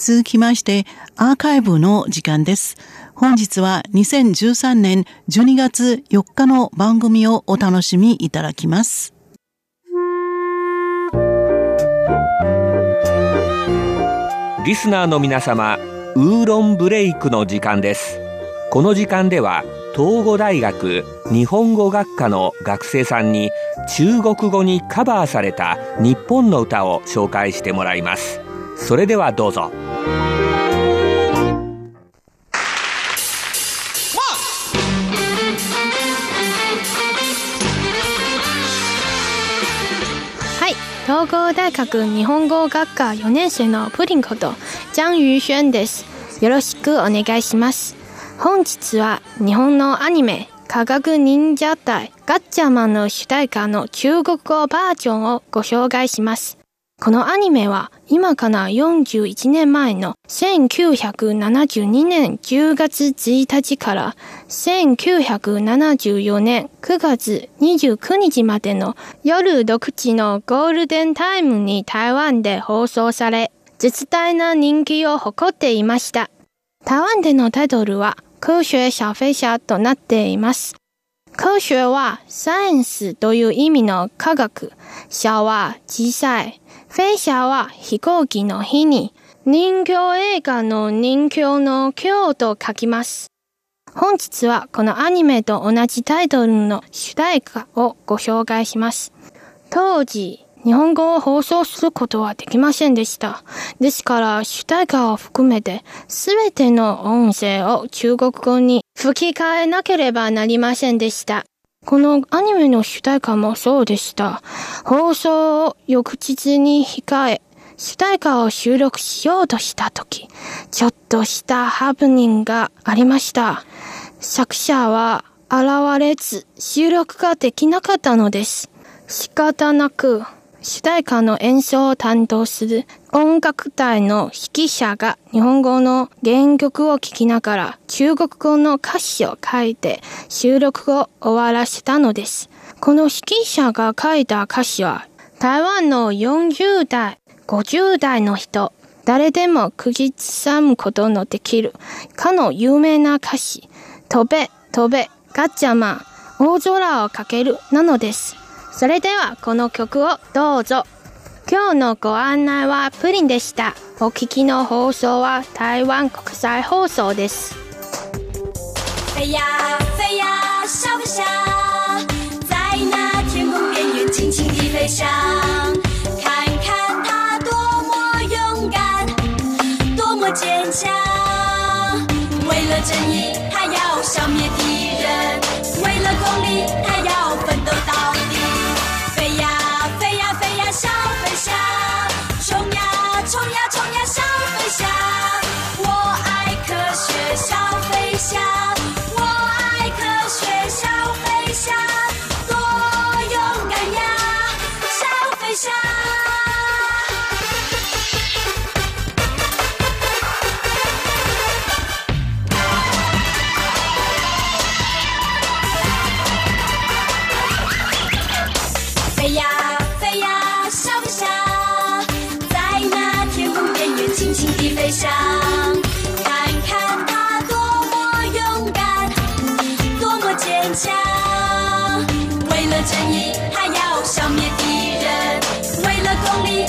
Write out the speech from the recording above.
続きまして、アーカイブの時間です。本日は2013年12月4日の番組をお楽しみいただきます。リスナーの皆様、ウーロンブレイクの時間です。この時間では、東語大学日本語学科の学生さんに中国語にカバーされた日本の歌を紹介してもらいます。それではどうぞ。東郷大学日本語学科4年生のプリンことジャン・ユーシュンです。よろしくお願いします。本日は日本のアニメ科学忍者隊ガッチャマンの主題歌の中国語バージョンをご紹介します。このアニメは今から41年前の1972年10月1日から1974年9月29日までの夜6時のゴールデンタイムに台湾で放送され、絶大な人気を誇っていました。台湾でのタイトルは科学小飛車となっています。科学はサイエンスという意味の科学、小は小さい、フェイシャは飛行機の日に人形映画の人形の今日と書きます。本日はこのアニメと同じタイトルの主題歌をご紹介します。当時、日本語を放送することはできませんでした。ですから主題歌を含めてすべての音声を中国語に吹き替えなければなりませんでした。このアニメの主題歌もそうでした。放送を翌日に控え、主題歌を収録しようとしたとき、ちょっとしたハプニングがありました。作者は現れず収録ができなかったのです。仕方なく主題歌の演奏を担当する音楽隊の指揮者が日本語の原曲を聴きながら中国語の歌詞を書いて収録を終わらせたのです。この指揮者が書いた歌詞は台湾の40代、50代の人、誰でも口ずさむことのできるかの有名な歌詞、飛べ、飛べ、ガッチャマン、大空をかけるなのです。それではこの曲をどうぞ。今日のご案内はプリンでした。お聞きの放送は台湾国際放送です。正义，地飞翔，看看他多么勇敢，多么坚强。为了正义，他要消灭敌人；为了公理，